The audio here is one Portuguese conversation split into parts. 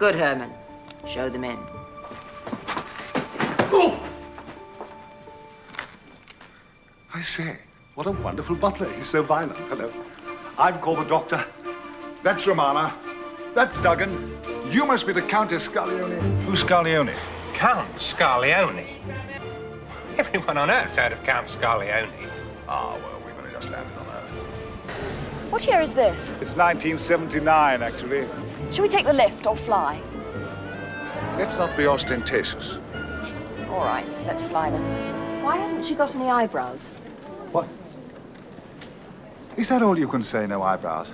Good, Herman. Show them in. Oh! I say, what a wonderful butler. He's so violent. Hello. I've called the doctor. That's Romana. That's Duggan. You must be the Countess Scarlione. Who's Scarlione? Count Scarlione. Everyone on Earth's heard of Count Scarlione. Ah, well, we've only just landed on Earth. What year is this? It's 1979, actually. Shall we take the lift or fly? Let's not be ostentatious. All right, let's fly then. Why hasn't she got any eyebrows? What? Is that all you can say, no eyebrows?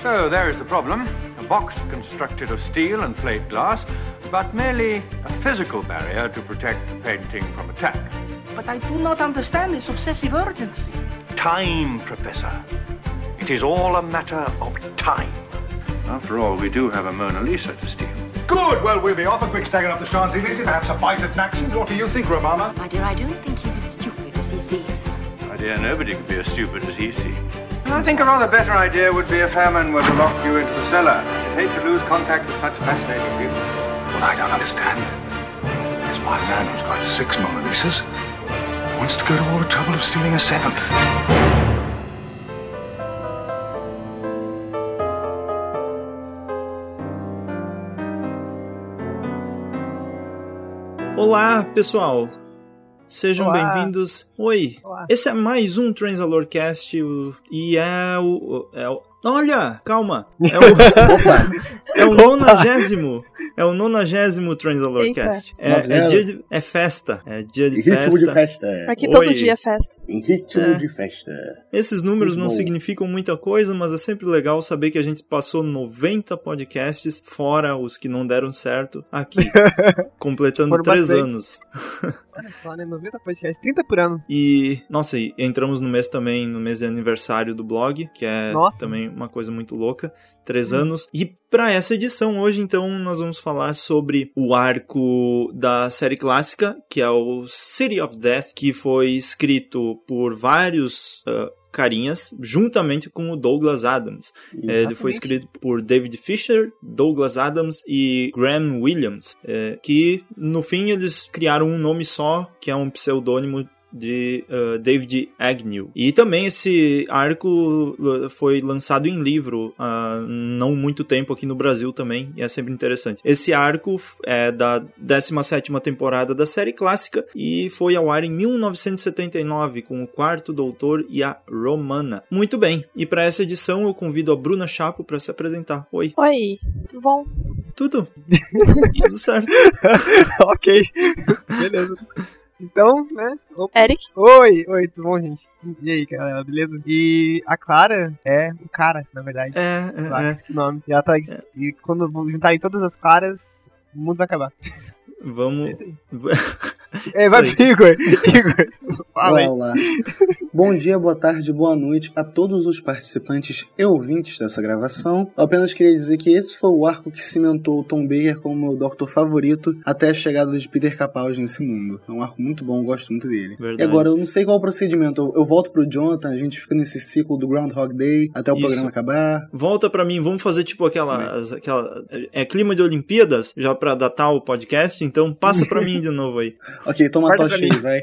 So there is the problem. A box constructed of steel and plate glass, but merely a physical barrier to protect the painting from attack. But I do not understand this obsessive urgency. Time, Professor. It is all a matter of time. After all, we do have a Mona Lisa to steal. Good! Well, we'll be off a quick stagger up the Champs-Élysées, perhaps a bite at Naxon. What do you think, Romana? My dear, I don't think he's as stupid as he seems. My dear, nobody could be as stupid as he seems. I think a rather better idea would be if Herman were to lock you into the cellar. I'd hate to lose contact with such fascinating people. What I don't understand is why a man who's got six Mona Lisas wants to go to all the trouble of stealing a seventh. Olá, pessoal. Sejam bem-vindos. Oi. Olá. Esse é mais um Transalorcast e é o, é o Olha, calma. É o, é o nonagésimo. É o nonagésimo Transalorcast. É, é, Novela. dia de, é festa. É dia de Em ritmo festa. de festa. Aqui todo dia é festa. Em ritmo É. de festa. Esses números não significam muita coisa, mas é sempre legal saber que a gente passou 90 podcasts, fora os que não deram certo, aqui. completando Foram três bastante. anos. Olha só, né? 90 podcasts, 30 por ano. E, nossa, e entramos no mês também, no mês de aniversário do blog, que é Nossa. também uma coisa muito louca. Três anos. E para essa edição hoje, então, nós vamos falar sobre o arco da série clássica, que é o City of Death, que foi escrito por vários ah, carinhas, juntamente com o Douglas Adams. É, ele foi escrito por David Fisher, Douglas Adams e Graham Williams, é, que no fim eles criaram um nome só, que é um pseudônimo de uh, David Agnew. E também esse arco uh, foi lançado em livro há não muito tempo aqui no Brasil também, e é sempre interessante. Esse arco é da 17ª temporada da série clássica e foi ao ar em 1979 com o Quarto Doutor e a Romana. Muito bem, e para essa edição eu convido a Bruna Chapo para se apresentar. Oi, Oi, tudo bom? tudo? tudo certo. ok. Beleza. Então, né? Opa. Eric? Oi, oi, tudo bom, gente? E aí, galera, beleza? E a Clara é o cara, na verdade. É, é, Clara, é. nome. E, ela tá, e quando eu vou juntar em todas as Claras, o mundo vai acabar. Vamos. É, vai, Isso aí. Igor. Igor, fala aí. Olá, olá. Bom dia, boa tarde, boa noite a todos os participantes e ouvintes dessa gravação. Eu apenas queria dizer que esse foi o arco que cimentou o Tom Baker como meu Doctor favorito até a chegada de Peter Capaldi nesse mundo. É um arco muito bom, eu gosto muito dele. Verdade. E agora, eu não sei qual é o procedimento. Eu, eu volto pro Jonathan, a gente fica nesse ciclo do Groundhog Day até o Isso. programa acabar. Volta pra mim, vamos fazer tipo aquela, aquela é clima de Olimpíadas, já pra datar o podcast, então passa pra mim de novo aí. Ok, toma a tocha aí, vai.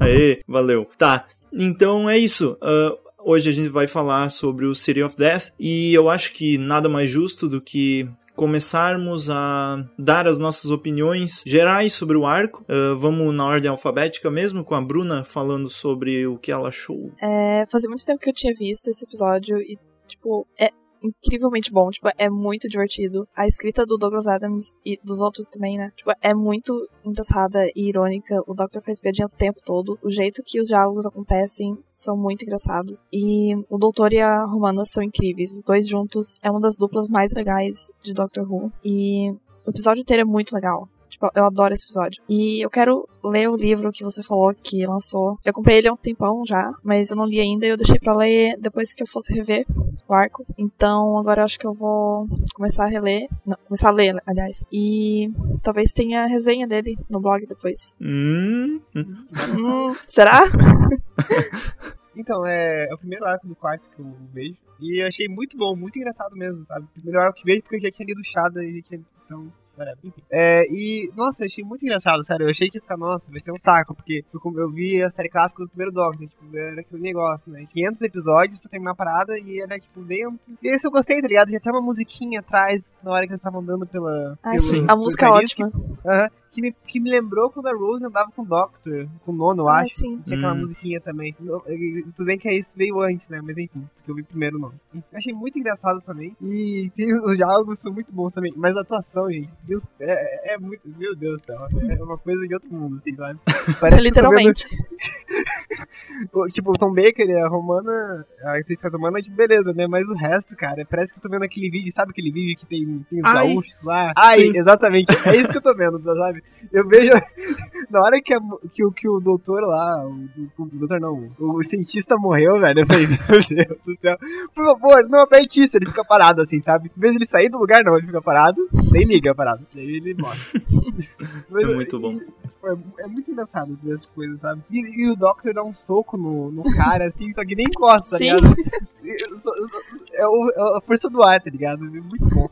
Aê, valeu. Tá, então é isso. Ah, hoje a gente vai falar sobre o City of Death e eu acho que nada mais justo do que começarmos a dar as nossas opiniões gerais sobre o arco. Ah, vamos na ordem alfabética mesmo, com a Bruna falando sobre o que ela achou. É, fazia muito tempo que eu tinha visto esse episódio e, tipo, é incrivelmente bom, tipo, é muito divertido. A escrita do Douglas Adams e dos outros também, né? Tipo, é muito engraçada e irônica. O Doctor faz piadinha o tempo todo. O jeito que os diálogos acontecem são muito engraçados. E o Doutor e a Romana são incríveis. Os dois juntos é uma das duplas mais legais de Doctor Who. E o episódio inteiro é muito legal. Eu adoro esse episódio. E eu quero ler o livro que você falou que lançou. Eu comprei ele há um tempão já, mas eu não li ainda e eu deixei pra ler depois que eu fosse rever o arco. Então agora eu acho que eu vou começar a reler. Não, começar a ler, aliás. E talvez tenha resenha dele no blog depois. Hum, hum. Hum, será? Então, é, é o primeiro arco do quarto que eu vejo. E eu achei muito bom, muito engraçado mesmo, sabe? O primeiro arco que vejo porque eu já tinha lido Shada e já tinha. Então, whatever. Enfim. É, e, nossa, eu achei muito engraçado, sério. Eu achei que ia ficar, nossa, vai ser um saco, porque eu, eu vi a série clássica do primeiro Doctor, tipo, era aquele negócio, né? 500 episódios pra terminar a parada e era, tipo, dentro. E esse eu gostei, tá ligado? Já tem uma musiquinha atrás na hora que eles estavam andando pela. Ah, pelo- sim. A música é ótima. Aham. Que, me, que me lembrou quando a Rose andava com o Doctor, com o Nono, eu Ah, acho. sim. Tinha aquela Hum. musiquinha também. Tudo bem que é isso veio antes, né? Mas enfim, porque eu vi primeiro o Nono. Eu achei muito engraçado também. E tem, os diálogos são muito bons também. Mas a atuação, gente, Deus, é, é muito. Meu Deus do céu. É uma coisa de outro mundo, assim, sabe? Parece vendo- Literalmente. o- tipo, o Tom Baker e a Romana, a atriz que faz Romana, tipo, beleza, né? Mas o resto, cara, parece que eu tô vendo aquele vídeo, sabe aquele vídeo que tem, tem os gaúchos lá? Ai, Sim. exatamente. É isso que eu tô vendo, sabe? Eu vejo. Na hora que, a- que, o- que o doutor lá, o, o, o doutor não, o, o cientista morreu, velho, eu falei, meu Deus do céu. Por favor, não aperte isso, ele fica parado assim, sabe? Em vez de ele sair do lugar, não, ele fica parado, nem liga parado. Daí ele morre. Mas, É muito bom. é, é muito engraçado ver essas coisas, sabe? E, e o Doctor dá um soco no, no cara, assim, só que nem encosta, tá Sim. ligado? E- É, o- é a força do ar, tá ligado? É muito bom.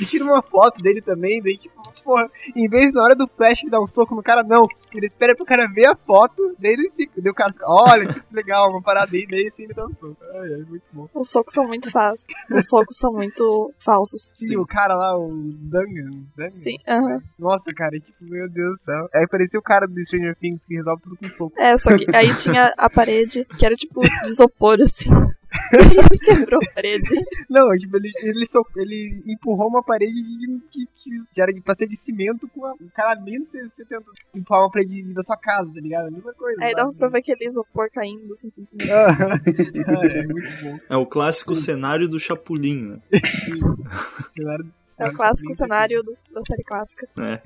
E tira uma foto dele também, daí tipo, porra, em vez na hora do flash ele dá um soco no cara, não. Ele espera pro cara ver a foto, daí ele fica, daí o cara olha, que legal, uma parada aí, daí assim ele dá um soco. Ai, ai, muito bom. Os socos são muito fáceis. Os socos são muito falsos. E Sim. o cara lá, o Dungan? Sim, aham. Nossa, cara, tipo, meu Deus do céu. Aí parecia o cara do Stranger Things que resolve tudo com soco. É, só que aí tinha a parede, que era tipo de isopor, assim. Ele quebrou a parede. Não, tipo, ele, ele, so- ele empurrou uma parede de, que, que, que era de, pra ser de cimento com a, o cara menos você, você tenta empurrar uma parede da sua casa, tá ligado? A mesma coisa. Aí dava sabe? pra ver aquele isopor caindo, assim, sem cimento. Ah, é muito bom. É o clássico cenário do Chapolin, né? É o clássico cenário do- da série clássica. É.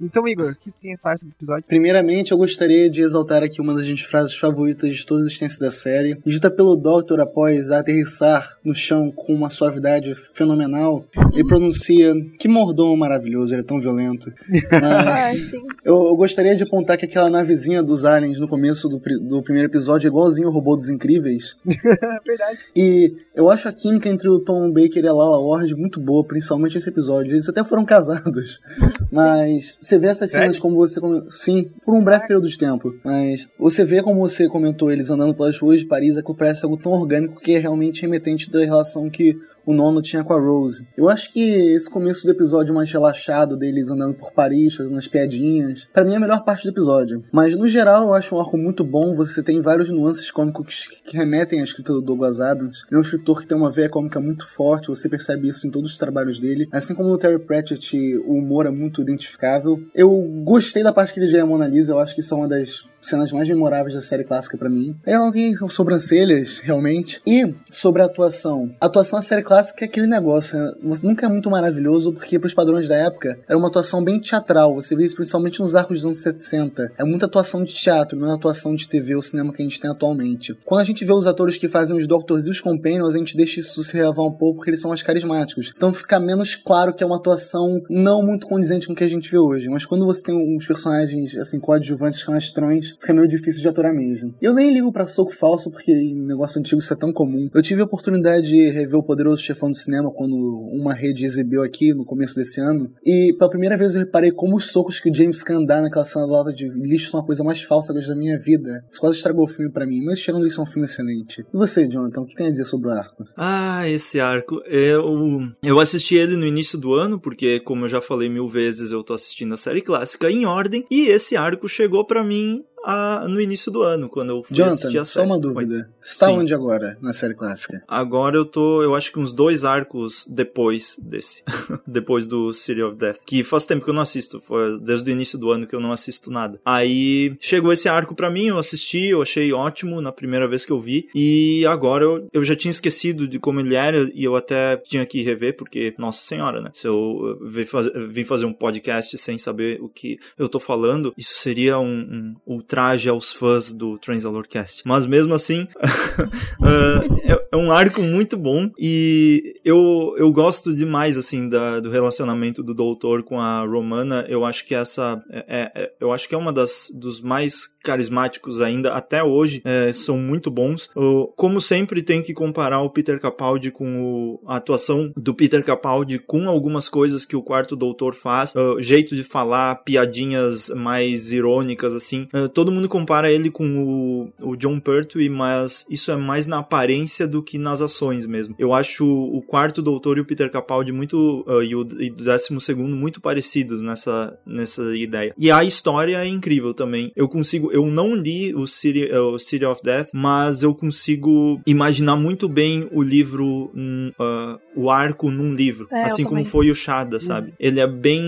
Então, Igor, o que tem a falar sobre o episódio? Primeiramente, eu gostaria de exaltar aqui uma das minhas frases favoritas de toda a existência da série. Dita pelo Doctor após aterrissar no chão com uma suavidade fenomenal, ele pronuncia: Que mordomo maravilhoso, ele é tão violento. Sim. eu, eu gostaria de apontar que aquela navezinha dos aliens no começo do, do primeiro episódio é igualzinho o robô dos incríveis. É verdade. E eu acho a química entre o Tom Baker e a Lala Ward muito boa, principalmente esse episódio. Eles até foram casados. Mas você vê essas cenas Sério? como você. Sim, por um breve período de tempo. Mas você vê como você comentou eles andando pelas ruas de Paris, aquilo parece algo tão orgânico que é realmente remetente da relação que o nono tinha com a Rose. Eu acho que esse começo do episódio mais relaxado deles andando por Paris, fazendo as piadinhas, pra mim é a melhor parte do episódio. Mas no geral eu acho um arco muito bom, você tem vários nuances cômicos que remetem à escrita do Douglas Adams. Ele é um escritor que tem uma veia cômica muito forte, você percebe isso em todos os trabalhos dele. Assim como no Terry Pratchett, o humor é muito identificável. Eu gostei da parte que ele já é Mona Lisa, eu acho que isso é uma das cenas mais memoráveis da série clássica pra mim. Ela não tem sobrancelhas, realmente. E sobre a atuação. A atuação da série clássica é aquele negócio, né? Nunca é muito maravilhoso, porque pros padrões da época, era uma atuação bem teatral. Você vê isso principalmente nos arcos dos anos 60. É muita atuação de teatro, não é atuação de TV ou cinema que a gente tem atualmente. Quando a gente vê os atores que fazem os Doctors e os Companions, a gente deixa isso se relevar um pouco, porque eles são mais carismáticos. Então fica menos claro que é uma atuação não muito condizente com o que a gente vê hoje. Mas quando você tem uns personagens, assim, coadjuvantes canastrões, fica meio difícil de aturar mesmo. Eu nem ligo pra soco falso, porque em negócio antigo isso é tão comum. Eu tive a oportunidade de rever o Poderoso Chefão do Cinema quando uma rede exibiu aqui no começo desse ano. E pela primeira vez eu reparei como os socos que o James Caan dá naquela cena da lata de lixo são a coisa mais falsa da minha vida. Isso quase estragou o filme pra mim, mas tirando isso é um filme excelente. E você, Jonathan, o que tem a dizer sobre o arco? Ah, esse arco. Eu, eu assisti ele no início do ano, porque, como eu já falei mil vezes, eu tô assistindo a série clássica em ordem. E esse arco chegou pra mim ah, no início do ano, quando eu fui assistir Jonathan, a só série. uma Oi. dúvida. Você tá onde agora na série clássica? Agora eu tô, eu acho que uns dois arcos depois desse. depois do City of Death. Que faz tempo que eu não assisto. Foi desde o início do ano que eu não assisto nada. Aí chegou esse arco pra mim, eu assisti, eu achei ótimo na primeira vez que eu vi. E agora eu, eu já tinha esquecido de como ele era e eu até tinha que rever, porque, nossa senhora, né? Se eu vim faz- vim fazer um podcast sem saber o que eu tô falando, isso seria um, um ultraje aos fãs do Transalorcast. Mas mesmo assim, uh, é, é, um arco muito bom e eu, eu gosto demais, assim, da, do relacionamento do Doutor com a Romana. Eu acho que essa, é, é, eu acho que é uma das, dos mais carismáticos ainda, até hoje, é, são muito bons. Uh, como sempre, tem que comparar o Peter Capaldi com o, a atuação do Peter Capaldi com algumas coisas que o quarto doutor faz, uh, jeito de falar, piadinhas mais irônicas, assim. Uh, todo mundo compara ele com o, o John Pertwee, mas isso é mais na aparência do que nas ações mesmo. Eu acho o quarto doutor e o Peter Capaldi muito, uh, e, o, e décimo segundo muito parecidos nessa, nessa ideia. E a história é incrível também. Eu consigo, eu não li o City, o City of Death, mas eu consigo imaginar muito bem o livro, uh, o arco num livro, É, assim como também. foi o Shada, sabe? Ele é bem,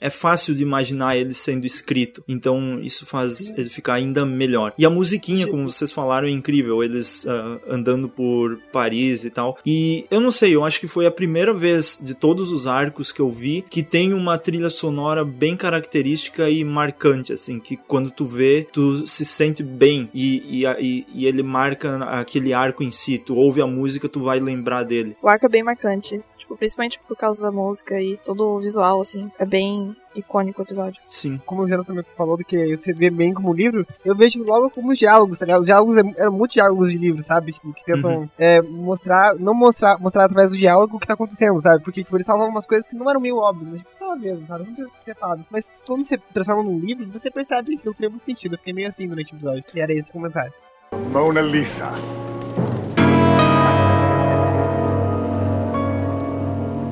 é fácil de imaginar ele sendo escrito, então isso faz ele ficar ainda melhor. E a musiquinha, como vocês falaram, é incrível, eles uh, andando por Paris e tal. E eu não sei, eu acho que foi a primeira vez de todos os arcos que eu vi que tem uma trilha sonora bem característica e marcante, assim, que quando tu vê, tu se sente bem e, e, e, e ele marca aquele arco em si. Tu ouve a música, tu vai lembrar dele. O arco é bem marcante. Tipo, principalmente por causa da música e todo o visual, assim. É bem icônico o episódio. Sim. Como o Jonathan também falou do que você vê bem como livro, eu vejo logo como os diálogos, tá ligado? Os diálogos é- eram muitos diálogos de livro, sabe? Tipo, que tentam Uhum. é, mostrar, não mostrar, mostrar através do diálogo o que tá acontecendo, sabe? Porque, tipo, eles falavam umas coisas que não eram meio óbvias, mas tipo, você tava vendo, sabe? Não precisa ter falado. Mas quando você transforma num livro, você percebe que aquilo tem muito sentido. Eu fiquei meio assim durante o episódio. E era esse o comentário. Mona Lisa.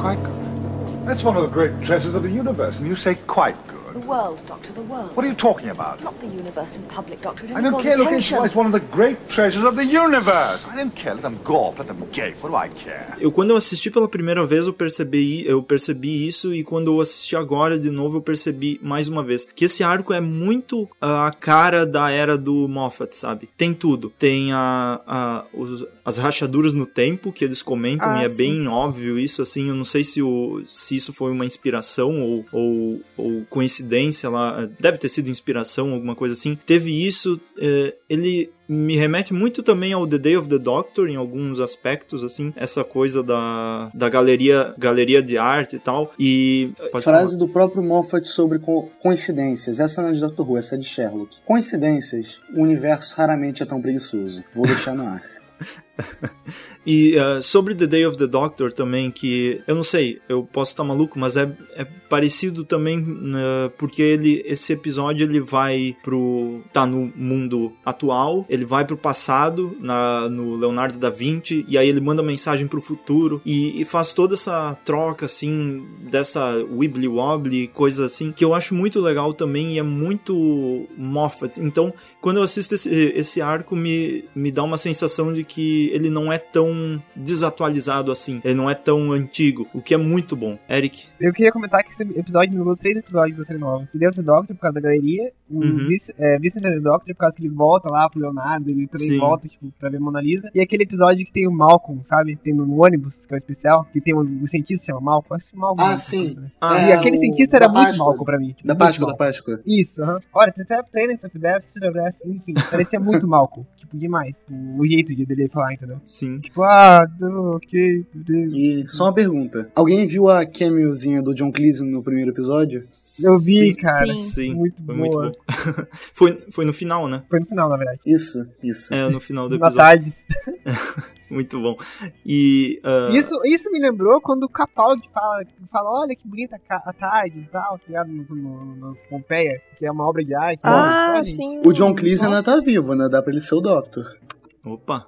Quite good. That's one of the great treasures of the universe, and you say quite good. World, Doctor, the world. What are you talking about? Not the universe in public, Doctor. I don't care. Look, it's, one of the great treasures of the universe. I don't care. Let them gawp. Let them gape. What do I care? Eu quando eu assisti pela primeira vez eu percebi eu percebi isso e quando eu assisti agora de novo eu percebi mais uma vez que esse arco é muito ah, a cara da era do Moffat, sabe? Tem tudo. Tem a, a os- as rachaduras no tempo que eles comentam Ah, e é sim. bem óbvio isso assim. Eu não sei se o se isso foi uma inspiração ou, ou, ou coincidência lá. Deve ter sido inspiração, alguma coisa assim. Teve isso. eh, ele me remete muito também ao The Day of the Doctor em alguns aspectos, assim, essa coisa da, da galeria, galeria de arte e tal. E. pode Frase do próprio Moffat sobre co- coincidências. Essa não é de Doctor Who, essa é de Sherlock. Coincidências, o universo raramente é tão preguiçoso. Vou deixar no ar. E uh, sobre The Day of the Doctor também, que eu não sei, eu posso estar maluco, mas é, é parecido também uh, porque ele esse episódio ele vai pro tá no mundo atual, ele vai pro passado na no Leonardo da Vinci e aí ele manda mensagem pro futuro e, e faz toda essa troca assim dessa wibbly wobbly coisa assim que eu acho muito legal também e é muito Moffat. Então quando eu assisto esse, esse arco me, me dá uma sensação de que ele não é tão desatualizado assim, ele não é tão antigo, o que é muito bom. Eric, Eu queria comentar que esse episódio me três episódios da série nova. O Dentro do Doctor por causa da galeria, o Uhum. Vice, é, Vice Doctor por causa que ele volta lá pro Leonardo, ele também Sim. volta, tipo, pra ver Mona Lisa. E aquele episódio que tem o Malcolm, sabe? Tem no, no ônibus, que é o especial, que tem um, o cientista que chama Malcolm. Acho que Malcolm. Ah, sim. Ah, e É, aquele o- cientista da era muito Páscoa. Malcolm pra mim. Tipo, Da Páscoa, da. Páscoa. Isso, aham. Olha, tem até Planet of Death, City of Death, enfim, parecia muito Malcolm. Tipo, demais. O, jeito de dele falar, entendeu? sim. Tipo, ah, não, ok. E só uma pergunta. Alguém viu a cameozinha do John Cleese no primeiro episódio? Eu vi, Sim, cara. Sim. Sim, Muito foi boa. muito bom. foi, foi no final, né? Foi no final, na verdade. Isso, isso. É, no final do Na episódio. tarde. Muito bom. E. ah, Isso, isso me lembrou quando o Capaldi fala, fala olha que bonita a tarde e tal, tá ligado? No, no, no Pompeia, que é uma obra de arte. Ah, Olha, sim. O John Cleese ainda tá vivo, né? Dá pra ele ser o Doctor. Opa.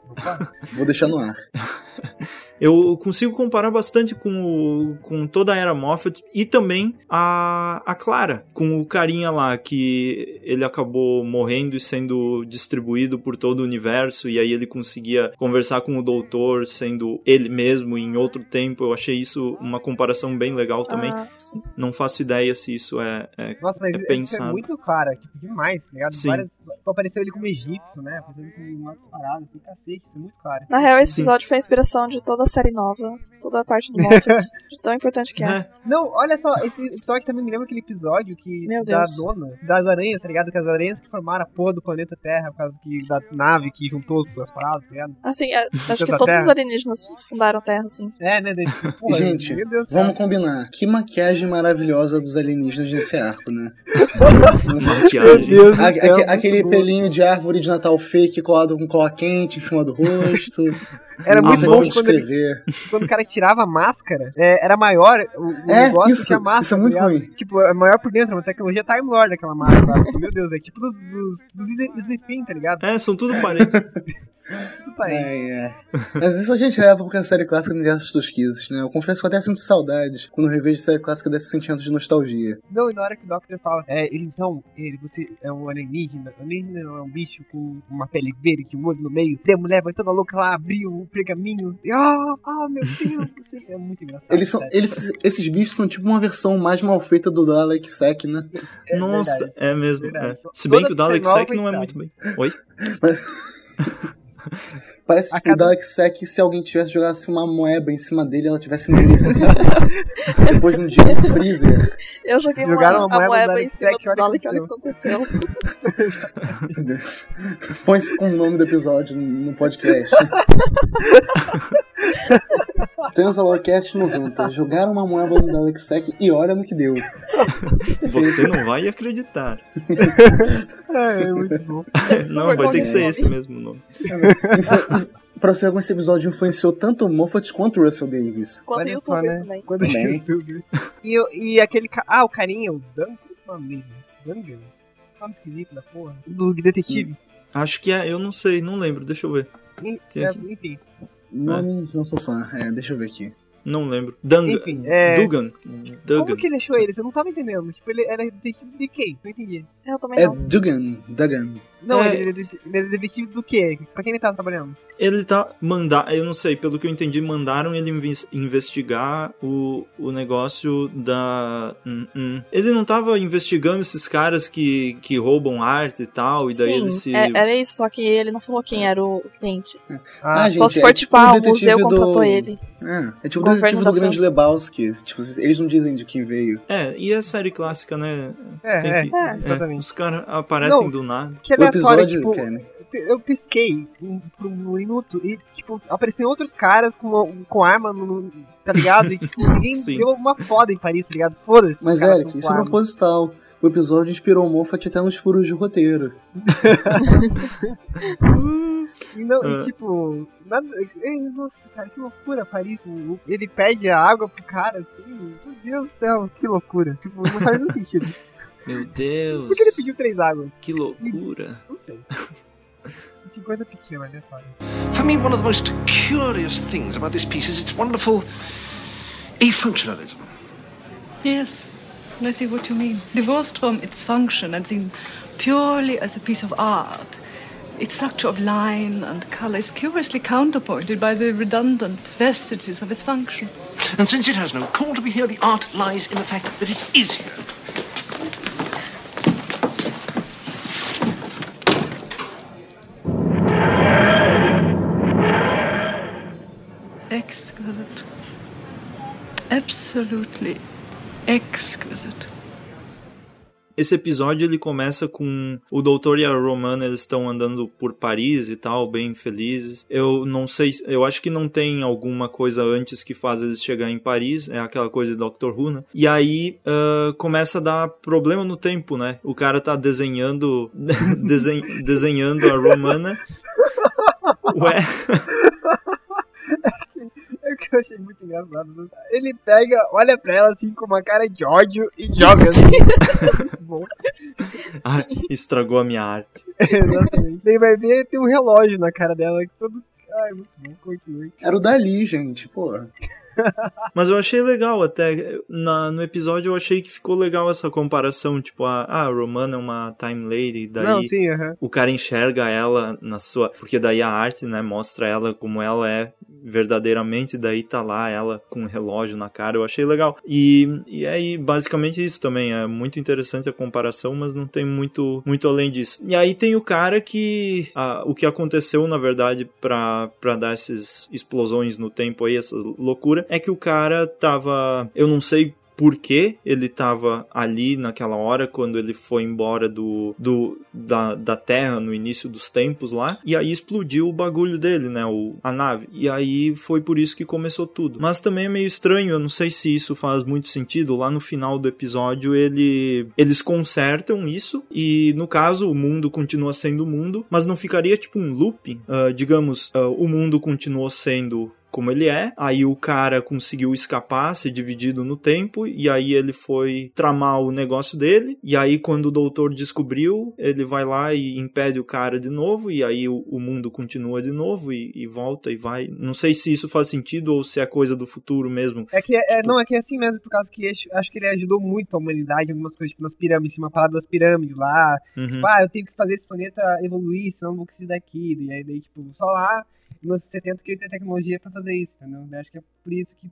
Vou deixar no ar. Eu consigo comparar bastante com, o, com toda a era Moffat e também a, a Clara, com o carinha lá que ele acabou morrendo e sendo distribuído por todo o universo, e aí ele conseguia conversar com o doutor sendo ele mesmo em outro tempo. Eu achei isso uma comparação bem legal também. Ah. Não faço ideia se isso é. é- Nossa, mas É isso é muito clara, tipo, demais, tá ligado? Sim. Várias, apareceu ele como egípcio, né? Apareceu ele como uma parada, assim, cacete, isso é muito claro. Na real, esse Sim. episódio foi a inspiração de toda a série nova, toda a parte do Moffat, de tão importante que é. É. Não, olha só, esse episódio também me lembra aquele episódio que Meu da Deus. dona, das aranhas, tá ligado? Que as aranhas que formaram a porra do planeta Terra por causa que, da nave que juntou as duas paradas, tá ligado? Assim, é, acho que todos os alienígenas fundaram a Terra, assim. É, né? daí, tipo, porra, Gente. Vamos combinar. Que maquiagem maravilhosa dos alienígenas nesse arco, né? Maquiagem. Meu Deus A- aquele. Pelinho de árvore de Natal fake colado com cola quente em cima do rosto. Era muito bom quando, ele, descrever. quando o cara tirava a máscara, é, era maior o, o É, negócio isso, que a máscara. isso é muito tá ligado? ruim. Tipo, é maior por dentro, uma tecnologia Time Lord aquela máscara. Tipo, Meu Deus, é tipo dos, dos, dos tá ligado? É, são tudo parentes. Tudo parente. É, é. Mas isso a gente leva porque a série clássica não tem essas tosquices, né? Eu confesso que eu até sinto saudades quando eu revejo série clássica desse sentimento de nostalgia. Não, e na hora que o Doctor fala, é, ele então, ele, você é um alienígena, alienígena é um bicho com uma pele verde, um olho no meio, e a mulher vai toda louca lá, abriu pergaminho, e ah, ah, meu Deus, é muito engraçado. Eles são, eles, esses bichos são tipo uma versão mais mal feita do Dalek Sec, né? É Nossa, verdade. é mesmo. É. Se bem Toda que o Dalek Sec não é muito bem. Oi? Parece tipo o cada- Dalek Sec se alguém tivesse jogado assim, uma moeba em cima dele ela tivesse envelhecido. Depois de um dia no freezer. Eu joguei uma, Jogaram a uma moeba moeba, em cima do Dalek, que olha o que aconteceu. Meu Deus. Põe-se com o nome do episódio no podcast. Transalorcast 90. Jogaram uma moeba no Dalek Sec e olha no que deu. Você não vai acreditar. É, é muito bom. Não, vai ter que ser esse mesmo nome. Pra você esse episódio influenciou tanto o Moffat quanto o Russell Davis. Quanto Olha só, youtubers né? também. Também. youtubers. E, o- e aquele. ca- Ah, o carinha, o Dan. É o nome dele? Dungan? Nome esquisito da porra. Do detetive. Acho que é, eu não sei, não lembro, deixa eu ver. É, enfim. Nome não sou fã. É, deixa eu ver aqui. Não lembro. Dang Enfim, é. Dugan. Dugan. Como que ele achou eles? Eu não tava entendendo. Tipo, ele era detetive de quem? Não entendi. Eu também É não. Dugan. Dugan. Não, É. ele, é ele é detetive do quê? Pra quem ele tava trabalhando? Ele tá mandar, eu não sei, pelo que eu entendi, mandaram ele inves- investigar o, o negócio da. Hum, hum. Ele não tava investigando esses caras que, que roubam arte e tal, e daí Sim, ele se. é- era isso, só que ele não falou quem era o cliente. Ah, só gente, se for é tipo, tipo o ah, o detetive museu do- contratou ele. É, é tipo o detetive do Grande França. Lebowski. Tipo, eles não dizem de quem veio. É, e a série clássica, né? É, Tem é, que- é, exatamente. os caras aparecem Não. do nada. Que episódio, tipo, Kenny. eu pesquei um, por um minuto e, tipo, apareciam outros caras com, uma- com arma, no, tá ligado? E, tipo, ninguém Sim. deu uma foda em Paris, tá ligado? Foda-se. Mas, Eric, isso é proposital. O episódio inspirou o Moffat até nos furos de roteiro. Hum, e não, Ah. e tipo, nada, ei, nossa, cara, que loucura, Paris. Ele pede a água pro cara, assim, meu Deus do céu, que loucura. Tipo, não faz nenhum sentido. Meu Deus. Por que ele pediu três águas? Que loucura. Não sei. Que coisa pequena, né, Fábio? For me, one of the most curious things about this piece is its wonderful e-functionalism. Yes, I see what you mean. Divorced from its function and seen purely as a piece of art, its structure of line and color is curiously counterpointed by the redundant vestiges of its function. And since it has no call to be here, the art lies in the fact that it is here. Absolutely exquisite. Esse episódio ele começa com o doutor e a Romana, eles estão andando por Paris e tal, bem felizes. Eu não sei, eu acho que não tem alguma coisa antes que faz eles chegar em Paris, é aquela coisa de Doctor Who, né? E aí ah, começa a dar problema no tempo, né? O cara tá desenhando desen- desenhando a Romana. Ué, que eu achei muito engraçado. né? Ele pega, olha pra ela assim com uma cara de ódio e joga assim. Muito Bom, ai, estragou a minha arte. exatamente. Daí vai ver tem um relógio na cara dela que todo. Ai, muito bom, continue. Era o Dali, gente, pô. Mas eu achei legal até. Na, no episódio eu achei que ficou legal essa comparação. Tipo, a, a Romana é uma Time Lady. Daí Não, sim, aham. o cara enxerga ela na sua. Porque daí a arte, né, mostra ela como ela é verdadeiramente. Daí tá lá ela com um relógio na cara. Eu achei legal. E, e aí, basicamente isso também. É muito interessante a comparação, mas não tem muito, muito além disso. E aí tem o cara que. ah, o que aconteceu, na verdade, pra, pra dar essas explosões no tempo aí, essa loucura, é que o cara tava. Eu não sei por que ele tava ali naquela hora quando ele foi embora do, do da, da Terra no início dos tempos lá e aí explodiu o bagulho dele, né, o, a nave. E aí foi por isso que começou tudo. Mas também é meio estranho, eu não sei se isso faz muito sentido. Lá no final do episódio ele eles consertam isso e no caso o mundo continua sendo o mundo, mas não ficaria tipo um looping. Ah, digamos, ah, o mundo continuou sendo como ele é. Aí o cara conseguiu escapar, ser dividido no tempo, e aí ele foi tramar o negócio dele. E aí, quando o doutor descobriu, ele vai lá e impede o cara de novo, e aí o, o mundo continua de novo e, e volta e vai. Não sei se isso faz sentido ou se é coisa do futuro mesmo. É que é, não, é que é assim mesmo, por causa que acho, que ele ajudou muito a humanidade em algumas coisas, tipo nas pirâmides, tinha uma parada das pirâmides lá. Uhum. Tipo, ah, eu tenho que fazer esse planeta evoluir, senão eu vou conseguir daqui. E aí, daí, tipo, só lá, em 1970 que ele tem tecnologia pra fazer isso, entendeu? Eu acho que é por isso que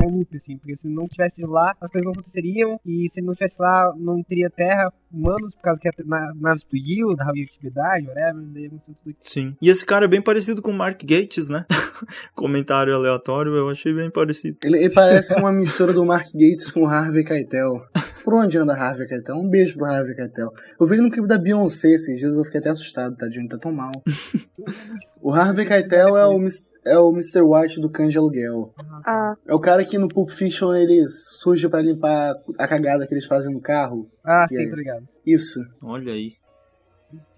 é um loop, assim, porque se ele não tivesse lá, as coisas não aconteceriam, e se ele não tivesse lá, não teria terra, humanos, por causa que a na- nave explodiu, da radioatividade, whatever, daí aconteceu tudo isso. Sim. E esse cara é bem parecido com o Mark Gates, né? Comentário aleatório, eu achei bem parecido. Ele, ele parece uma mistura do Mark Gates com o Harvey Keitel. Por onde anda Harvey Keitel? Um beijo pro Harvey Keitel. Eu vi ele no clipe da Beyoncé esses dias, eu fiquei até assustado, tadinho, ele tá tão mal. o Harvey Keitel é o, é o Mr. White do Cães de Aluguel. Ah, É o cara que no Pulp Fiction ele suja pra limpar a cagada que eles fazem no carro. Ah, sim, aí? tá ligado. Isso. Olha aí.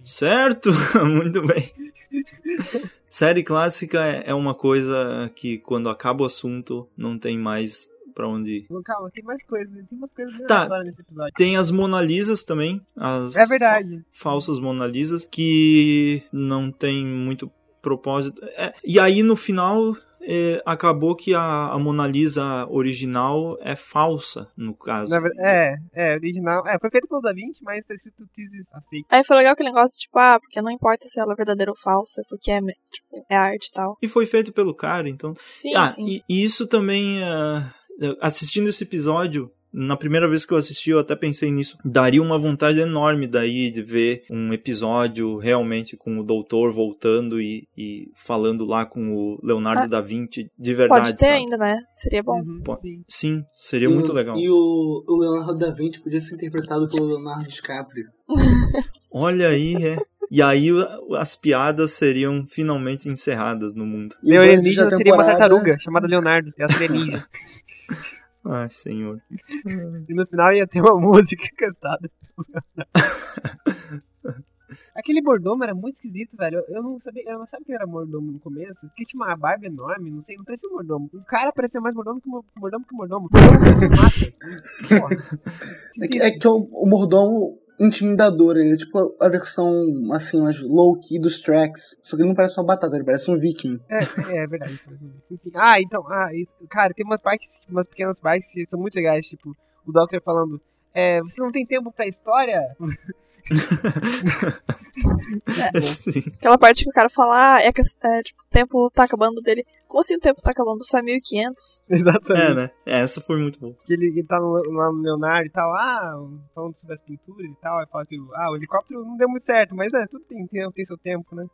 Certo, muito bem. Série clássica é é uma coisa que quando acaba o assunto não tem mais pra onde ir. Calma, tem mais coisas, tem umas coisas bem Tá. nesse episódio. Tem as Mona Lisas também, as É verdade. fa- falsas Mona Lisas, que não tem muito propósito. É, e aí no final é, acabou que a, a Mona Lisa original é falsa, no caso. Na ver- é, é, original. É, foi feito pelo Da Vinci, mas tá escrito This is a fake. aí foi legal aquele negócio, tipo, ah, porque não importa se ela é verdadeira ou falsa, porque é, tipo, é arte e tal. E foi feito pelo cara, então. Sim, ah, sim. E, e isso também, ah, assistindo esse episódio, na primeira vez que eu assisti, eu até pensei nisso. Daria uma vontade enorme daí de ver um episódio realmente com o doutor voltando e, e falando lá com o Leonardo Ah, da Vinci de verdade. Pode ter sabe? ainda, né? Seria bom. Uhum, sim. Sim, seria E muito o- legal. E o, o Leonardo da Vinci podia ser interpretado pelo Leonardo DiCaprio. Olha aí, é. E aí as piadas seriam finalmente encerradas no mundo. Leonardo seria uma tartaruga chamada Leonardo. Seria ninja. Ai, senhor. e no final ia ter uma música cantada. Aquele mordomo era muito esquisito, velho. Eu não sabia, eu não sabia que era mordomo no começo. Porque tinha uma barba enorme, não sei, não parecia um mordomo. O cara parecia mais mordomo que mor- mordomo que mordomo. Porra. É que, é que o, o mordomo intimidador, ele é tipo a versão, assim, mais low-key dos tracks. Só que ele não parece uma batata, ele parece um viking. É, é, é verdade. Enfim. Ah, então, ah, cara, tem umas partes, umas pequenas partes que são muito legais, tipo, o Doctor falando, é, você não tem tempo pra história? Sim. Aquela parte que o cara fala, ah, é que é, tipo, o tempo tá acabando dele. Como assim o tempo tá acabando? Só é 1500? Exatamente. É, né? Essa foi muito boa. Que ele, ele tá no, lá no Leonardo e tal, ah, falando sobre as pinturas e tal, aí fala que ah, o helicóptero não deu muito certo, mas é, tudo tem, tem, tem seu tempo, né?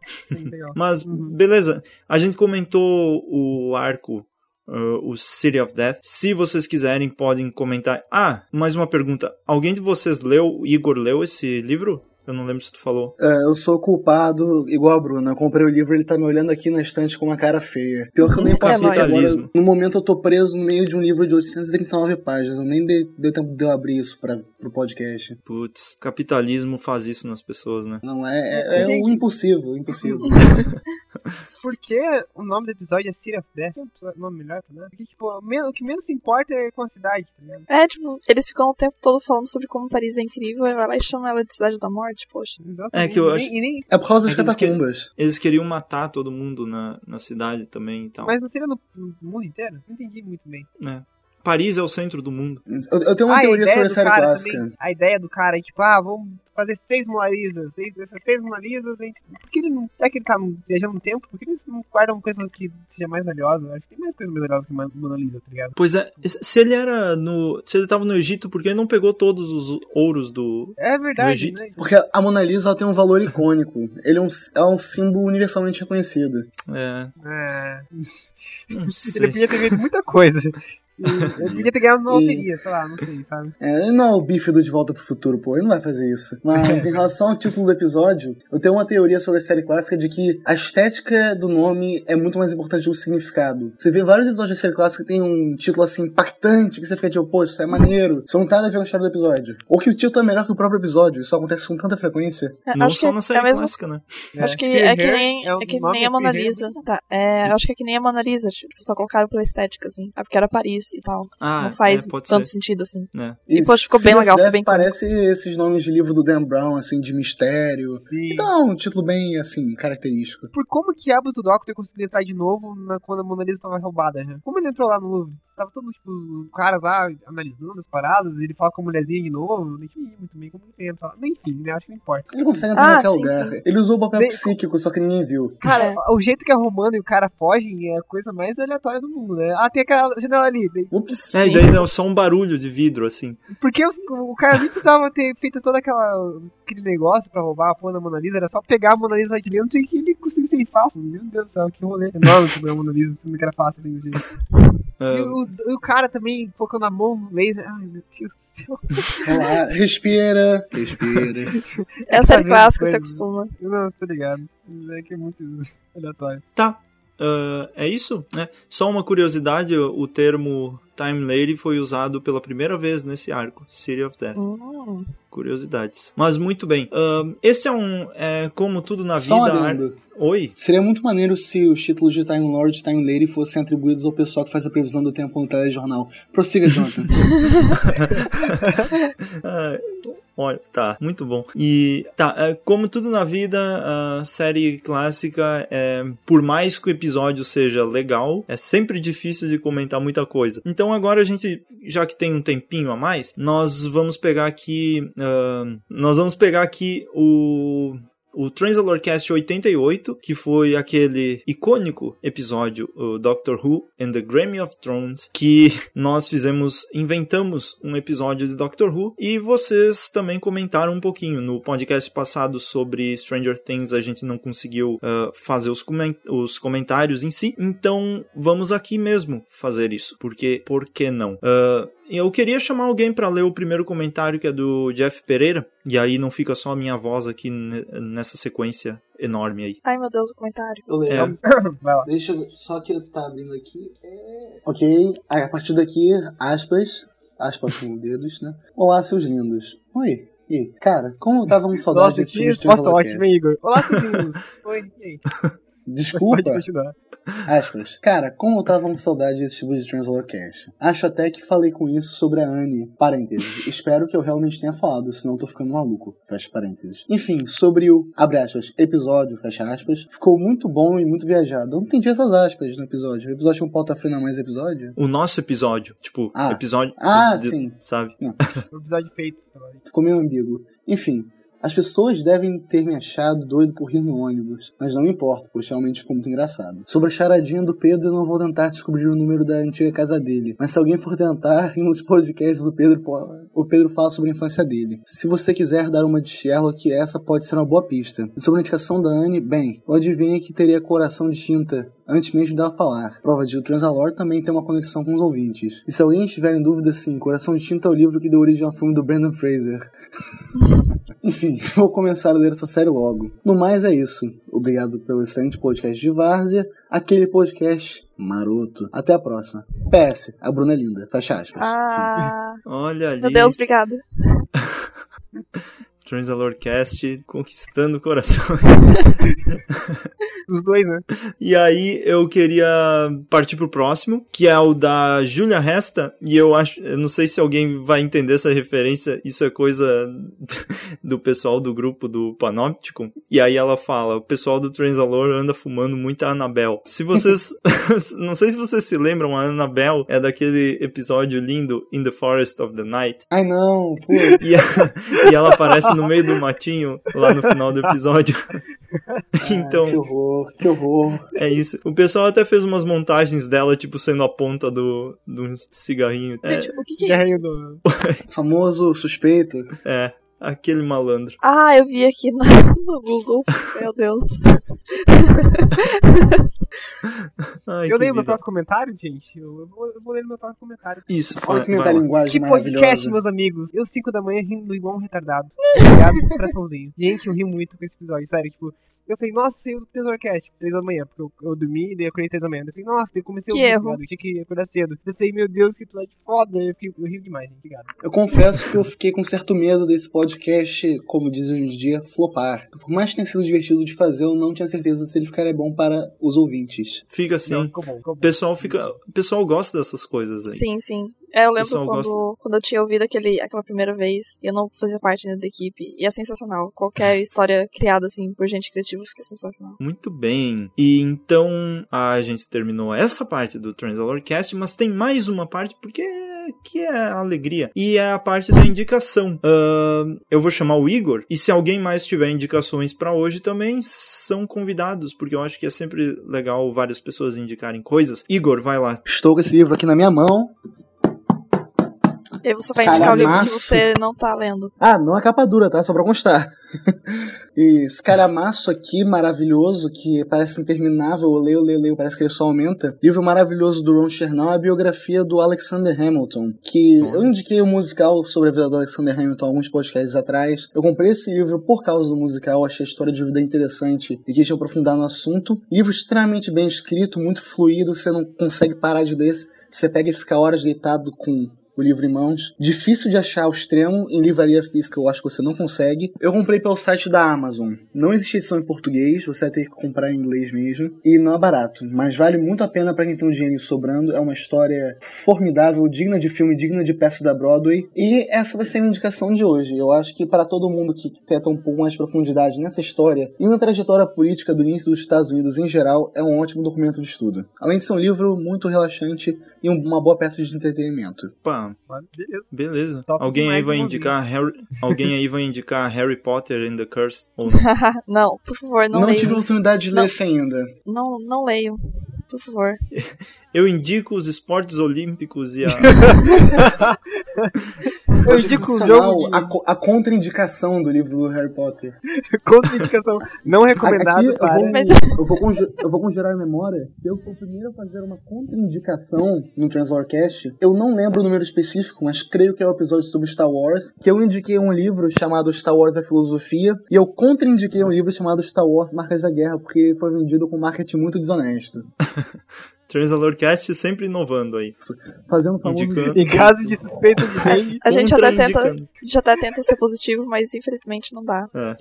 Mas, beleza. A gente comentou o arco, uh, o City of Death. Se vocês quiserem, podem comentar. Ah, mais uma pergunta. Alguém de vocês leu, o Igor leu esse livro? Eu não lembro se tu falou. É, eu sou culpado, igual a Bruna. Eu comprei o livro ele tá me olhando aqui na estante com uma cara feia. Pior que eu nem passei até agora. Capitalismo. No momento eu tô preso no meio de um livro de 839 páginas. Eu nem dei, dei tempo de eu abrir isso pra, pro podcast. Putz, capitalismo faz isso nas pessoas, né? Não, é, é, é o impossível, o impossível. Por que o nome do episódio é City of Death? Tem um nome melhor nada? Porque, tipo, o que menos se importa é com a cidade, tá ligado? É, tipo, eles ficam o tempo todo falando sobre como Paris é incrível e vai lá e chama ela de Cidade da Morte, poxa. É que eu E acho. nem- e nem- É por causa das É que eles que- catacumbas. Eles queriam matar todo mundo na, na cidade também e tal. Mas não seria no, no mundo inteiro? Não entendi muito bem. né? Paris é o centro do mundo. Eu, eu tenho uma Ah, a teoria ideia sobre a do série cara clássica. também- a ideia do cara é tipo, ah, vamos fazer seis Mona Lisas. Seis, essas seis Mona Lisas, gente, por que ele não. Já que ele tá viajando no tempo, por que eles não guardam coisa que seja mais valiosa? Acho que tem mais coisa mais valiosa que uma Mona Lisa, tá ligado? Pois é, se ele era no. Se ele tava no Egito, por que ele não pegou todos os ouros do. É do verdade, Egito? né? Porque a Mona Lisa tem um valor icônico. Ele é um, é um símbolo universalmente reconhecido. É. É. Não Ele podia ter feito muita coisa. E Ele podia ter ganhado na E- loteria, sei lá, não sei, sabe? É, não é o bife do De Volta pro Futuro, pô, ele não vai fazer isso. Mas em relação ao título do episódio, eu tenho uma teoria sobre a série clássica de que a estética do nome é muito mais importante do que o significado. Você vê vários episódios da série clássica que tem um título assim impactante, que você fica tipo, pô, isso é maneiro. Isso não tem nada a ver com a história do episódio. Ou que o título é melhor que o próprio episódio, isso acontece com tanta frequência. É, Não só na série é mesmo- clássica, né? Acho que é que nem, é é que nem a é Mona. Lisa. Tá, é, acho que é que nem a Mona Lisa, tipo, só colocaram pela estética, assim. Ah, porque era Paris e tal. Ah, não faz é, pode tanto ser. sentido, assim. né? E, poxa, ficou bem legal, Death bem Parece esses nomes de livro do Dan Brown, assim, de mistério. Sim. Então, um título bem, assim, característico. Por como que diabos o Doctor conseguiu entrar de novo na- quando a Mona Lisa tava roubada já? Como ele entrou lá no Louvre? Tava todos tipo, os caras lá analisando as paradas, e ele fala com a mulherzinha de novo. Não entendi muito bem como ele entra lá. Nem Enfim, né? Acho que não importa. Ele consegue entrar Ah, em qualquer sim, lugar. sim. Ele usou o papel Bem- psíquico, só que ninguém viu. Cara, o jeito que a Romana e o cara fogem é a coisa mais aleatória do mundo, né? Ah, tem aquela janela ali. Daí- Ups. É, e daí dá só um barulho de vidro, assim. Porque os- o cara nem precisava ter feito todo aquela, aquele negócio pra roubar a porra da Mona Lisa, era só pegar a Mona Lisa de dentro e que ele conseguia ser fácil. Meu Deus do céu, que rolê enorme sobre a Mona Lisa, sendo que era fácil assim, gente. E Ah, o, e o cara também focando a mão no laser. Ai, meu Deus do céu. Respira, respira. É a série Tá vendo clássica, você acostuma. Não, tô ligado. É que é muito aleatório. Tá. Ah, é isso? É. Só uma curiosidade: o termo Time Lady foi usado pela primeira vez nesse arco, City of Death. Hum. Curiosidades. Mas muito bem. Ah, esse é um. É, como tudo na Só um vida. ar-. Oi? Seria muito maneiro se os títulos de Time Lord e Time Lady fossem atribuídos ao pessoal que faz a previsão do tempo no telejornal. Prossiga, Jonathan. Ah, Olha, tá, muito bom. E tá, é, como tudo na vida, a série clássica, é, por mais que o episódio seja legal, é sempre difícil de comentar muita coisa. Então agora a gente, já que tem um tempinho a mais, nós vamos pegar aqui, ah, nós vamos pegar aqui o o Transalorcast 88, que foi aquele icônico episódio, o Doctor Who and the Grammy of Thrones, que nós fizemos, inventamos um episódio de Doctor Who e vocês também comentaram um pouquinho no podcast passado sobre Stranger Things, a gente não conseguiu ah, fazer os, comen- os comentários em si, então vamos aqui mesmo fazer isso, porque por que não? Ah, eu queria chamar alguém para ler o primeiro comentário que é do Jeff Pereira, e aí não fica só a minha voz aqui ne- nessa sequência enorme aí. Ai, meu Deus, o comentário. Eu leio. É. Vai lá. Deixa eu... Só que tá abrindo aqui. É... Ok, aí, a partir daqui, aspas. Aspas com dedos, né? Olá, seus lindos. Oi. E aí? Cara, como eu tava com saudade Nossa, desse que tipo de ótima, hein, Igor. Olá, Silvinho. Oi, e aí? Desculpa. Pode continuar. Aspas. Cara, como eu tava com saudade desse tipo de Translorcast. Acho até que falei com isso sobre a Anne. Parênteses. Espero que eu realmente tenha falado, senão tô ficando maluco. Fecha parênteses. Enfim, sobre o, abre aspas, episódio, fecha aspas, ficou muito bom e muito viajado. Eu não entendi essas aspas no episódio. O episódio tinha um pauta frena mais episódio? O nosso episódio, tipo, Ah. episódio. Ah, de- sim. Sabe? Não, O episódio feito. ficou meio ambíguo. Enfim, as pessoas devem ter me achado doido por rir no ônibus, mas não me importa, pois realmente ficou muito engraçado. Sobre a charadinha do Pedro, eu não vou tentar descobrir o número da antiga casa dele, mas se alguém for tentar, em um dos podcasts do Pedro, o Pedro fala sobre a infância dele. Se você quiser dar uma de Sherlock, essa pode ser uma boa pista. E sobre a indicação da Anne, bem, eu adivinhei que teria coração de tinta antes mesmo dela falar. Prova de que o Transalor também tem uma conexão com os ouvintes. E se alguém estiver em dúvida, sim, Coração de Tinta é o livro que deu origem ao filme do Brandon Fraser. Enfim, vou começar a ler essa série logo. No mais é isso. Obrigado pelo excelente podcast de Várzea, aquele podcast maroto. Até a próxima. PS, a Bruna é linda. Fecha aspas. Ah, Olha ali. meu Deus, obrigada. Transalorcast conquistando o coração. Os dois, né? E aí eu queria partir pro próximo, que é o da Julia Resta, e eu acho, eu não sei se alguém vai entender essa referência, isso é coisa do pessoal do grupo do Panopticon. E aí ela fala, o pessoal do Transalor anda fumando muita Annabelle. Se vocês, não sei se vocês se lembram, a Annabelle é daquele episódio lindo In the Forest of the Night. Ai não, putz. E, a- e ela aparece no meio do matinho lá no final do episódio. então, Que horror, que horror. é isso. O pessoal até fez umas montagens dela, tipo, sendo a ponta do, do cigarrinho. É, Gente, o que, que é isso? do... Famoso suspeito. é, aquele malandro. Ah, eu vi aqui no, no Google. Meu Deus. Ai, eu leio meu próprio comentário, gente. Eu, eu vou, eu vou ler meu próprio comentário. Isso, Olha vai, que metalinguagem Que podcast, meus amigos. Eu, 5 da manhã, rindo igual um retardado. Obrigado coraçãozinho. Gente, eu ri muito com esse episódio, sério. Tipo, eu falei, nossa, saiu o Tesorcast, 3 da manhã, porque eu, eu dormi e daí eu acordei 3 da manhã. Eu falei, nossa, eu comecei Que a ouvir, erro. ligado? eu tinha que acordar cedo. Eu falei, meu Deus, que episódio foda. Eu, fiquei, eu rio demais, gente. Obrigado. Eu confesso que eu fiquei com certo medo desse podcast, como dizem hoje em dia, flopar. Por mais que tenha sido divertido de fazer, eu não tinha certeza se ele ficaria bom para os ouvintes. Fica assim. Não, ficou bom, ficou O bom. pessoal fica. O pessoal gosta dessas coisas aí. Sim, sim. É, eu lembro Pessoal quando, gosta. quando eu tinha ouvido aquele, aquela primeira vez, eu não fazia parte ainda da equipe. E é sensacional. Qualquer história criada, assim, por gente criativa fica sensacional. Muito bem. E então a gente terminou essa parte do Transalorcast, mas tem mais uma parte porque que é a alegria. E é a parte da indicação. Ahn, eu vou chamar o Igor. E se alguém mais tiver indicações pra hoje também são convidados, porque eu acho que é sempre legal várias pessoas indicarem coisas. Igor, vai lá. Estou com esse livro aqui na minha mão. E aí você vai indicar o livro que você não tá lendo. Ah, não é capa dura, tá? Só pra constar. e esse calhamaço aqui, maravilhoso, que parece interminável, eu leio, leio, leio, parece que ele só aumenta. Livro maravilhoso do Ron Chernow, a biografia do Alexander Hamilton, que eu indiquei o musical sobre a vida do Alexander Hamilton alguns podcasts atrás. Eu comprei esse livro por causa do musical, achei a história de vida interessante e quis me aprofundar no assunto. Livro extremamente bem escrito, muito fluido, você não consegue parar de ler, você pega e fica horas deitado com o livro em mãos. Difícil de achar ao extremo, em livraria física eu acho que você não consegue. Eu comprei pelo site da Amazon. Não existe edição em português, você vai ter que comprar em inglês mesmo. E não é barato, mas vale muito a pena para quem tem um dinheiro sobrando. É uma história formidável, digna de filme, digna de peça da Broadway. E essa vai ser a minha indicação de hoje. Eu acho que para todo mundo que ter um pouco mais de profundidade nessa história e na trajetória política do início dos Estados Unidos em geral, é um ótimo documento de estudo. Além de ser um livro muito relaxante e um- uma boa peça de entretenimento. Pá, Beleza. beleza. Top Alguém aí vai indicar Harry, alguém aí vai indicar Harry Potter and the Curse ou não? não, por favor, não, Não, leio. tive a oportunidade de ler Não. esse ainda. Não, não leio. Por favor. Eu indico os esportes olímpicos e a Eu indico o jogo de... a, a contraindicação do livro do Harry Potter. Contraindicação não recomendado Aqui eu para... vou, Mas- eu, vou conju- eu vou conjurar a memória eu fui o primeiro a fazer uma contraindicação no Translorcast. Eu não lembro o número específico, mas creio que é o episódio sobre Star Wars, que eu indiquei um livro chamado Star Wars a Filosofia, e eu contraindiquei um livro chamado Star Wars Marcas da Guerra, porque foi vendido com marketing muito desonesto. Transalorcast sempre inovando aí. Fazendo o famoso... Indicando. Em caso de suspeita de dengue, A gente até tenta, Contraindicando. a gente até tenta ser positivo, mas infelizmente não dá. É.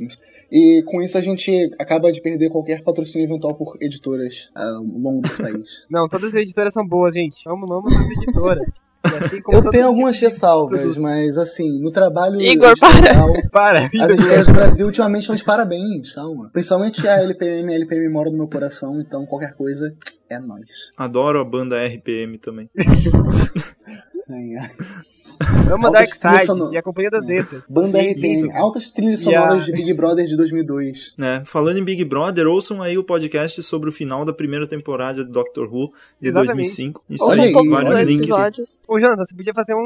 E com isso a gente acaba de perder qualquer patrocínio eventual por editoras ah, ao longo desse país. Não, todas as editoras são boas, gente. Amo, amo as editoras. Assim Eu tenho tipo algumas de- ressalvas, mas assim, no trabalho Igor, editorial, Para, as editoras do Brasil ultimamente estão de parabéns, calma. Principalmente a LPM, a LPM mora no meu coração, então qualquer coisa é nóis. Adoro a banda RPM também. É, é. Amo a Altas trilhas Darkseid sono- e a Companhia das Letras. Banda RPM, isso. altas trilhas E a- sonoras de Big Brother de 2002. né? Falando em Big Brother, ouçam aí o podcast sobre o final da primeira temporada de Doctor Who de Exatamente. 2005. Isso Olha Ouçam aí, todos os vários links. episódios. Ô, Jonathan, você podia fazer um,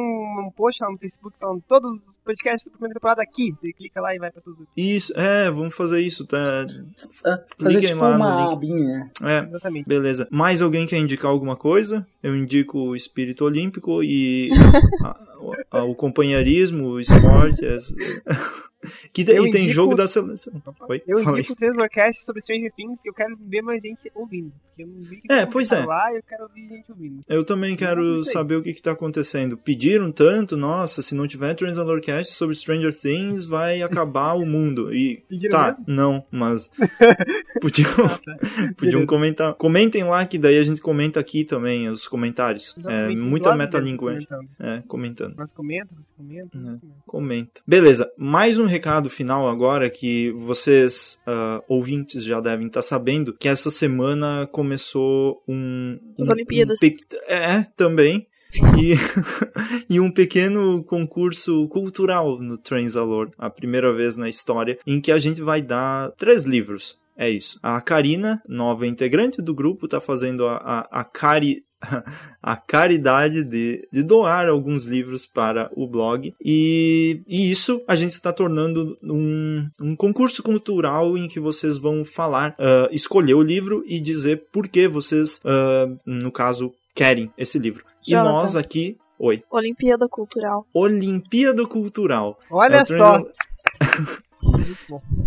um post lá no Facebook falando todos os podcasts da primeira temporada aqui. Você clica lá e vai pra tudo. Isso, é, vamos fazer isso, tá? Fazer Cliquem tipo lá no uma link. abinha. É, Exatamente. beleza. Mais alguém quer indicar alguma coisa? Eu indico o espírito olímpico e a- a- o companheirismo, o esporte. é- Que, e Eu tem indico- jogo da seleção. Oi? Eu aí. indico o Translorcast sobre Stranger Things e eu quero ver mais gente ouvindo. Eu não vi que É, pois tá é. lá eu quero ouvir gente ouvindo. Eu também quero saber o que, que tá acontecendo. Pediram tanto, nossa, se não tiver Transalorcast sobre Stranger Things, vai acabar o mundo. E Pediram tá, mesmo? não, mas podiam, podiam Beleza. comentar. Comentem lá que daí a gente comenta aqui também os comentários. É, muita deles comentando. É, comentando. Mas comenta, você comenta. comenta. Comenta. Beleza, mais um recado final agora que vocês, ah, ouvintes, já devem estar sabendo que essa semana começou um. As um- Olimpíadas. um pe- é, também. E, e um pequeno concurso cultural no Transalor, a primeira vez na história, em que a gente vai dar três livros. É isso. A Karina, nova integrante do grupo, tá fazendo a, a, a cari, a caridade de, de doar alguns livros para o blog. E, e isso a gente está tornando um, um concurso cultural em que vocês vão falar, ah, escolher o livro e dizer por que vocês, ah, no caso, querem esse livro. E nós aqui. Oi. Olimpíada Cultural. Olimpíada Cultural. Olha É só.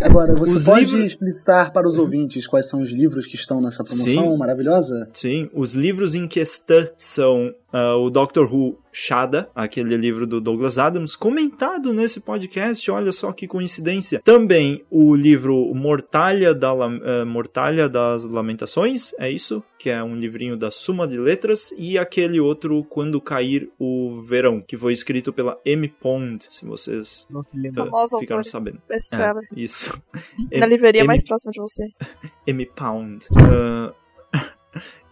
Agora, você Os pode livros- explicitar para os ouvintes quais são os livros que estão nessa promoção Sim. maravilhosa? Sim, os livros em questão são ah, o Doctor Who Shada, aquele livro do Douglas Adams, comentado nesse podcast, olha só que coincidência. Também o livro Mortalha, da, ah, Mortalha das Lamentações, é isso? Que é um livrinho da Suma de Letras, e aquele outro Quando Cair o Verão, que foi escrito pela M. Pond, se vocês Não se lembra. Famosa ficaram sabendo. É, isso. Na livraria M- mais próxima de você. M. Pound. Ah,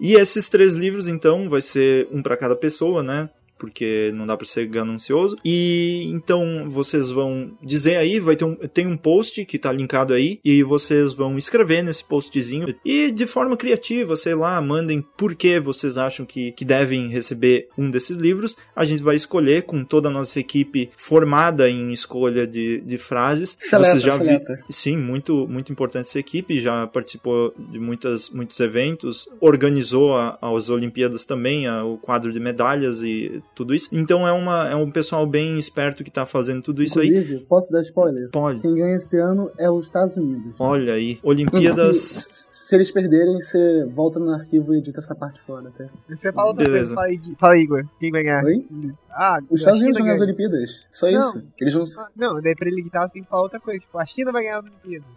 e esses três livros, então, vai ser um para cada pessoa, né? Porque não dá para ser ganancioso. E então vocês vão dizer aí, vai ter um, tem um post que tá linkado aí, e vocês vão escrever nesse postzinho. E de forma criativa, sei lá, mandem por que vocês acham que, que devem receber um desses livros. A gente vai escolher com toda a nossa equipe formada em escolha de, de frases. Seleta, vocês já vi-. Sim, muito, muito importante essa equipe, já participou de muitas, muitos eventos, organizou a- as Olimpíadas também, a- o quadro de medalhas e tudo isso. Então é, uma, é um pessoal bem esperto que tá fazendo tudo isso aí. Inclusive, posso dar spoiler? Pode. Quem ganha esse ano é os Estados Unidos. Olha aí, Olimpíadas. Se, se eles perderem, você volta no arquivo e edita essa parte fora, tá? Você fala outra Beleza. coisa, fala, aí, aí, Igor. Quem vai ganhar? Oi? Ah, Os Estados Unidos China ganham as. Olimpíadas. Só Não. isso. Eles vão. Ah, Não, daí pra ele editar você tem que falar outra coisa. Tipo, a China vai ganhar as Olimpíadas.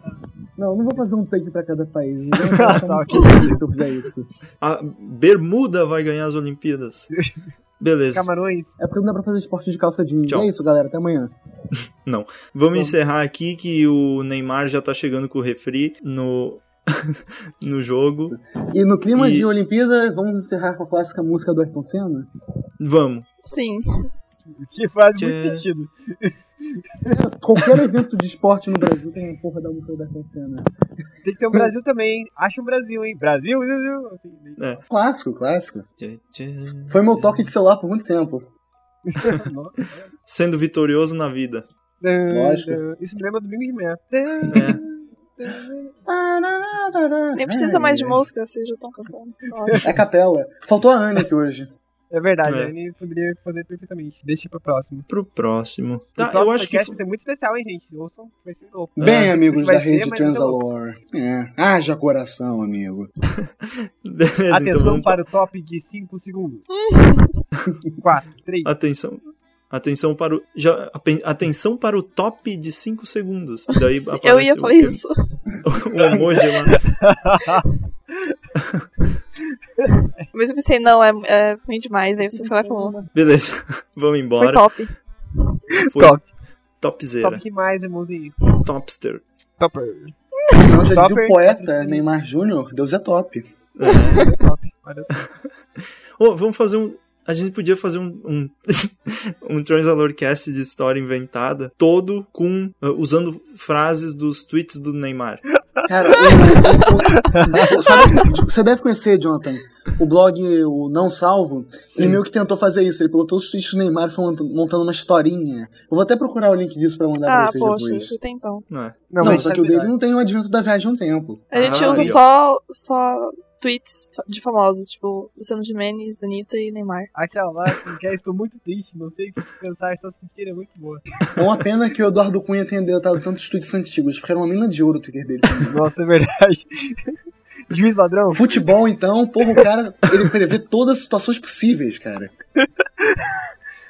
Não, não vou fazer um take pra cada país. Eu vou ficar ok. muito triste se eu fizer isso. A Bermuda vai ganhar as Olimpíadas. Beleza. Camarões. É porque não dá pra fazer esporte de calça jeans. Tchau. É isso, galera. Até amanhã. Não. Vamos encerrar aqui que o Neymar já tá chegando com o refri no, no jogo. E no clima E- de Olimpíada, vamos encerrar com a clássica música do Ayrton Senna? Vamos. Sim. Que faz Tchê. muito sentido. Qualquer evento de esporte no Brasil tem uma porra da música do Ayrton Senna. Tem que ter um Brasil também. hein? Acha um Brasil, hein? Brasil, Brasil. Assim, É. Clássico, clássico. Foi meu toque de celular por muito tempo. Sendo vitorioso na vida. Lógico. Isso me lembra do Domingo de. É. Nem precisa mais de música, vocês já estão cantando. É capela. Faltou a Anne aqui hoje. É verdade, É. a poderia fazer perfeitamente. Deixa pro próximo. Pro próximo. o Tá, próximo eu acho que. podcast vai ser muito especial, hein, gente? Ouçam, vai ser louco. Bem, É. amigos da ser, rede. Transalor. É. Haja coração, amigo. Beleza, então Atenção vamos para o top de 5 segundos. 4, 3. Atenção. Atenção para o. Já, atenção para o top de 5 segundos. Daí Eu ia o- falar isso. O emoji lá. Mas eu pensei, não, é, é ruim demais. Aí você foi lá e falou. Beleza. Vamos Foi embora. top. Foi Top. Topzera. Top que mais, irmãozinho. Topster. Topper. Afinal, já dizia Topper. o poeta Neymar Júnior, Deus é top. É. Top. Ô, vamos fazer um. A gente podia fazer um, um, um Transalor Cast de história inventada, todo com uh, usando frases dos tweets do Neymar. Cara, o- o- sabe, você deve conhecer, Jonathan, o blog o Não Salvo. Ele meio que tentou fazer isso. Ele pegou todos os tweets do Neymar e foi montando, uma historinha. Eu vou até procurar o link disso pra mandar Ah, pra vocês poxa, depois. você tem então. Não é? Não, mas só que o dele melhor. não tem o advento da viagem no tempo. A gente Ah, usa aí, só, só tweets de famosos, tipo Luciano Gimenez, Anitta e Neymar. Aquela lá, que estou muito triste, não sei o que pensar, essa mentira é muito boa. É uma pena que o Eduardo Cunha tenha deletado tantos tweets antigos, porque era uma mina de ouro o Twitter dele. Nossa, é verdade. Juiz ladrão? Futebol, então, porra, o cara, ele prevê todas as situações possíveis, cara.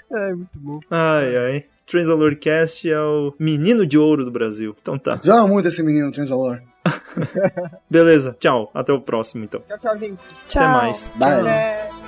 É, muito bom. Ai, ai. Transalorcast é o menino de ouro do Brasil. Então tá. Joga muito esse menino, Transalor. Beleza, tchau. Até o próximo, então. Tchau, tchau, gente. Tchau. Até mais. Bye. É...